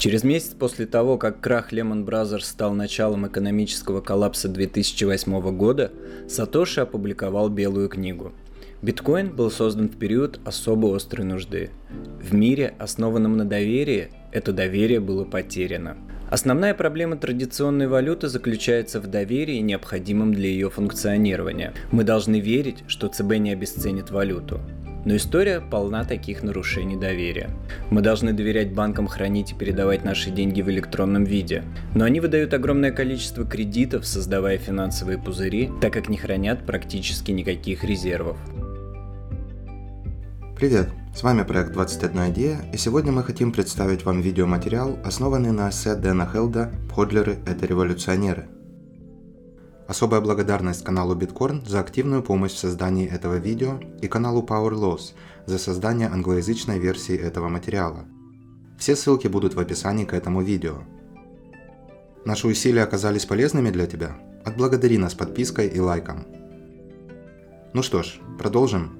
Через месяц после того, как крах Lehman Brothers стал началом экономического коллапса 2008 года, Сатоши опубликовал Белую книгу. Биткоин был создан в период особо острой нужды. В мире, основанном на доверии, это доверие было потеряно. Основная проблема традиционной валюты заключается в доверии, необходимом для ее функционирования. Мы должны верить, что ЦБ не обесценит валюту. Но история полна таких нарушений доверия. Мы должны доверять банкам хранить и передавать наши деньги в электронном виде. Но они выдают огромное количество кредитов, создавая финансовые пузыри, так как не хранят практически никаких резервов. Привет! С вами проект 21 идея, и сегодня мы хотим представить вам видеоматериал, основанный на эссе Дэна Хелда «Ходлеры – это революционеры». Особая благодарность каналу Bitcoin за активную помощь в создании этого видео и каналу Power Laws за создание англоязычной версии этого материала. Все ссылки будут в описании к этому видео. Наши усилия оказались полезными для тебя? Отблагодари нас подпиской и лайком. Ну что ж, продолжим.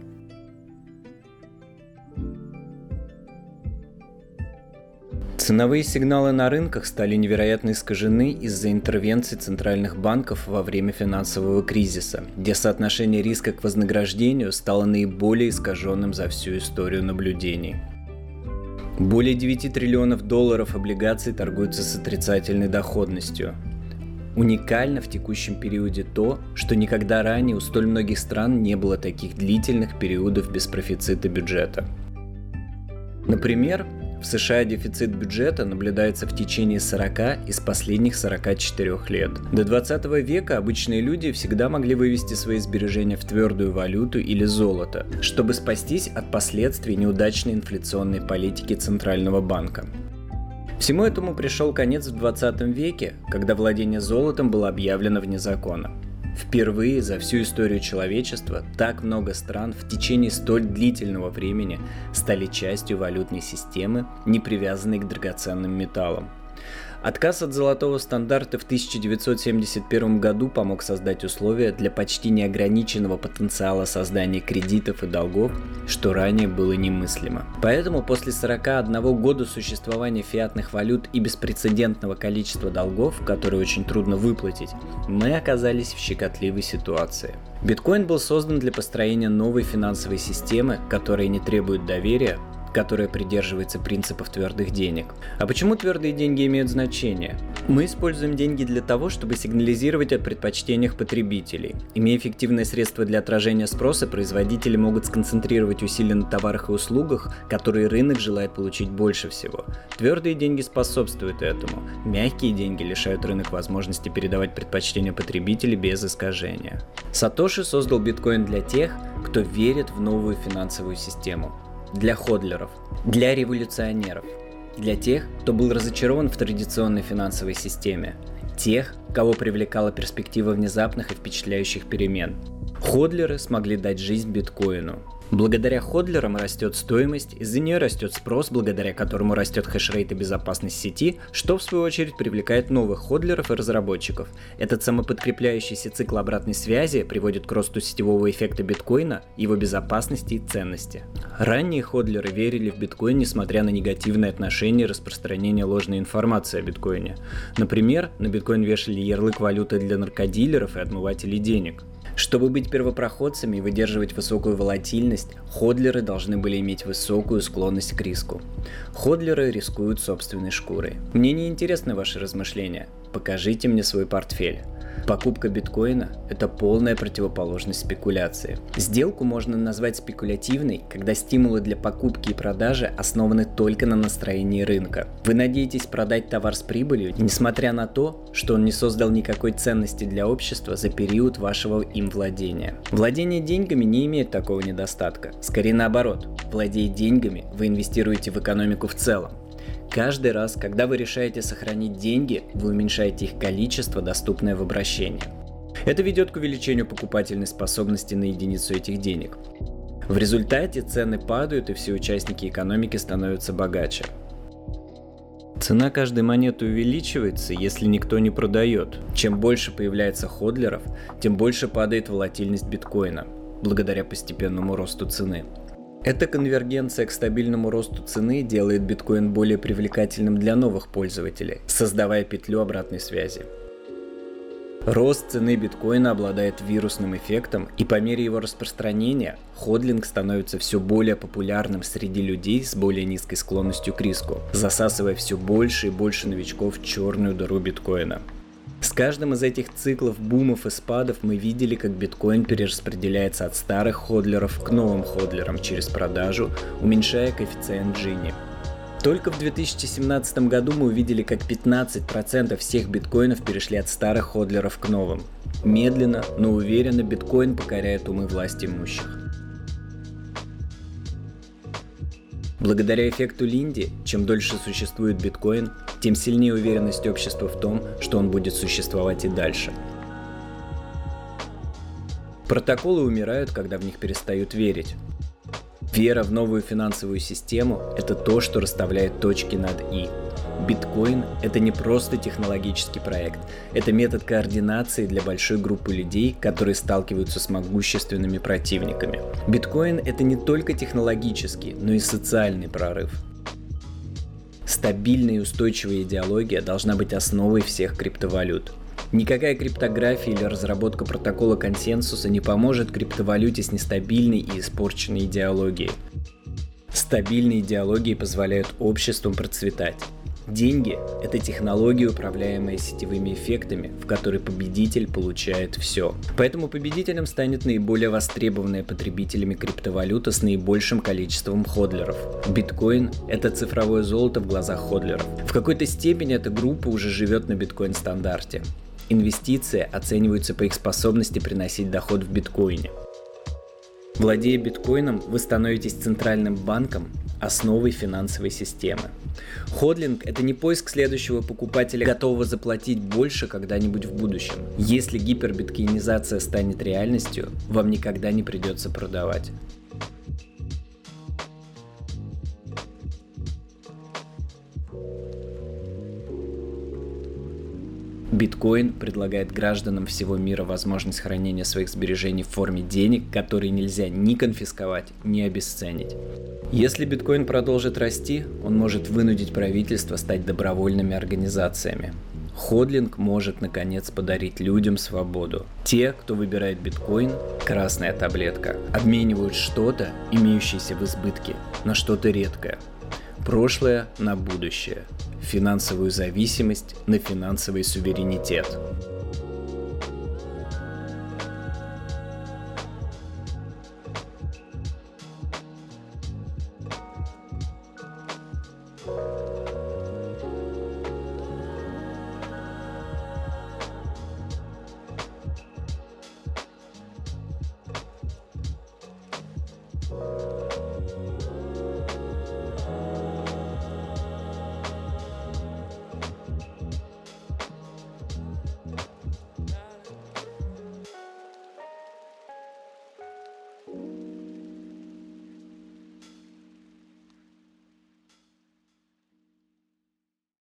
Ценовые сигналы на рынках стали невероятно искажены из-за интервенций центральных банков во время финансового кризиса, где соотношение риска к вознаграждению стало наиболее искаженным за всю историю наблюдений. Более 9 триллионов долларов облигаций торгуются с отрицательной доходностью. Уникально в текущем периоде то, что никогда ранее у столь многих стран не было таких длительных периодов без профицита бюджета. Например, в США дефицит бюджета наблюдается в течение 40 из последних 44 лет. До 20 века обычные люди всегда могли вывести свои сбережения в твердую валюту или золото, чтобы спастись от последствий неудачной инфляционной политики Центрального банка. Всему этому пришел конец в 20 веке, когда владение золотом было объявлено вне закона. Впервые за всю историю человечества так много стран в течение столь длительного времени стали частью валютной системы, не привязанной к драгоценным металлам. Отказ от золотого стандарта в 1971 году помог создать условия для почти неограниченного потенциала создания кредитов и долгов, что ранее было немыслимо. Поэтому после 41 года существования фиатных валют и беспрецедентного количества долгов, которые очень трудно выплатить, мы оказались в щекотливой ситуации. Биткоин был создан для построения новой финансовой системы, которая не требует доверия, которая придерживается принципов твердых денег. А почему твердые деньги имеют значение? Мы используем деньги для того, чтобы сигнализировать о предпочтениях потребителей. Имея эффективное средство для отражения спроса, производители могут сконцентрировать усилия на товарах и услугах, которые рынок желает получить больше всего. Твердые деньги способствуют этому. Мягкие деньги лишают рынок возможности передавать предпочтения потребителей без искажения. Сатоши создал биткоин для тех, кто верит в новую финансовую систему для ходлеров, для революционеров, для тех, кто был разочарован в традиционной финансовой системе, тех, кого привлекала перспектива внезапных и впечатляющих перемен. Ходлеры смогли дать жизнь биткоину, Благодаря ходлерам растет стоимость, из-за нее растет спрос, благодаря которому растет хешрейт и безопасность сети, что в свою очередь привлекает новых ходлеров и разработчиков. Этот самоподкрепляющийся цикл обратной связи приводит к росту сетевого эффекта биткоина, его безопасности и ценности. Ранние ходлеры верили в биткоин, несмотря на негативное отношение и распространение ложной информации о биткоине. Например, на биткоин вешали ярлык валюты для наркодилеров и отмывателей денег. Чтобы быть первопроходцами и выдерживать высокую волатильность, ходлеры должны были иметь высокую склонность к риску. Ходлеры рискуют собственной шкурой. Мне не интересны ваши размышления. Покажите мне свой портфель. Покупка биткоина – это полная противоположность спекуляции. Сделку можно назвать спекулятивной, когда стимулы для покупки и продажи основаны только на настроении рынка. Вы надеетесь продать товар с прибылью, несмотря на то, что он не создал никакой ценности для общества за период вашего им владения. Владение деньгами не имеет такого недостатка. Скорее наоборот, владея деньгами, вы инвестируете в экономику в целом. Каждый раз, когда вы решаете сохранить деньги, вы уменьшаете их количество, доступное в обращении. Это ведет к увеличению покупательной способности на единицу этих денег. В результате цены падают и все участники экономики становятся богаче. Цена каждой монеты увеличивается, если никто не продает. Чем больше появляется ходлеров, тем больше падает волатильность биткоина, благодаря постепенному росту цены. Эта конвергенция к стабильному росту цены делает биткоин более привлекательным для новых пользователей, создавая петлю обратной связи. Рост цены биткоина обладает вирусным эффектом, и по мере его распространения ходлинг становится все более популярным среди людей с более низкой склонностью к риску, засасывая все больше и больше новичков в черную дыру биткоина. С каждым из этих циклов бумов и спадов мы видели, как биткоин перераспределяется от старых ходлеров к новым ходлерам через продажу, уменьшая коэффициент Джинни. Только в 2017 году мы увидели, как 15% всех биткоинов перешли от старых ходлеров к новым. Медленно, но уверенно биткоин покоряет умы власти имущих. Благодаря эффекту Линди, чем дольше существует биткоин, тем сильнее уверенность общества в том, что он будет существовать и дальше. Протоколы умирают, когда в них перестают верить. Вера в новую финансовую систему – это то, что расставляет точки над «и». Биткоин – это не просто технологический проект, это метод координации для большой группы людей, которые сталкиваются с могущественными противниками. Биткоин – это не только технологический, но и социальный прорыв. Стабильная и устойчивая идеология должна быть основой всех криптовалют. Никакая криптография или разработка протокола консенсуса не поможет криптовалюте с нестабильной и испорченной идеологией. Стабильные идеологии позволяют обществам процветать. Деньги – это технология, управляемая сетевыми эффектами, в которой победитель получает все. Поэтому победителем станет наиболее востребованная потребителями криптовалюта с наибольшим количеством ходлеров. Биткоин – это цифровое золото в глазах ходлеров. В какой-то степени эта группа уже живет на биткоин-стандарте. Инвестиции оцениваются по их способности приносить доход в биткоине. Владея биткоином, вы становитесь центральным банком, основой финансовой системы. Ходлинг – это не поиск следующего покупателя, готового заплатить больше когда-нибудь в будущем. Если гипербиткоинизация станет реальностью, вам никогда не придется продавать. Биткоин предлагает гражданам всего мира возможность хранения своих сбережений в форме денег, которые нельзя ни конфисковать, ни обесценить. Если биткоин продолжит расти, он может вынудить правительство стать добровольными организациями. Ходлинг может наконец подарить людям свободу. Те, кто выбирает биткоин, красная таблетка, обменивают что-то, имеющееся в избытке, на что-то редкое. Прошлое на будущее финансовую зависимость на финансовый суверенитет.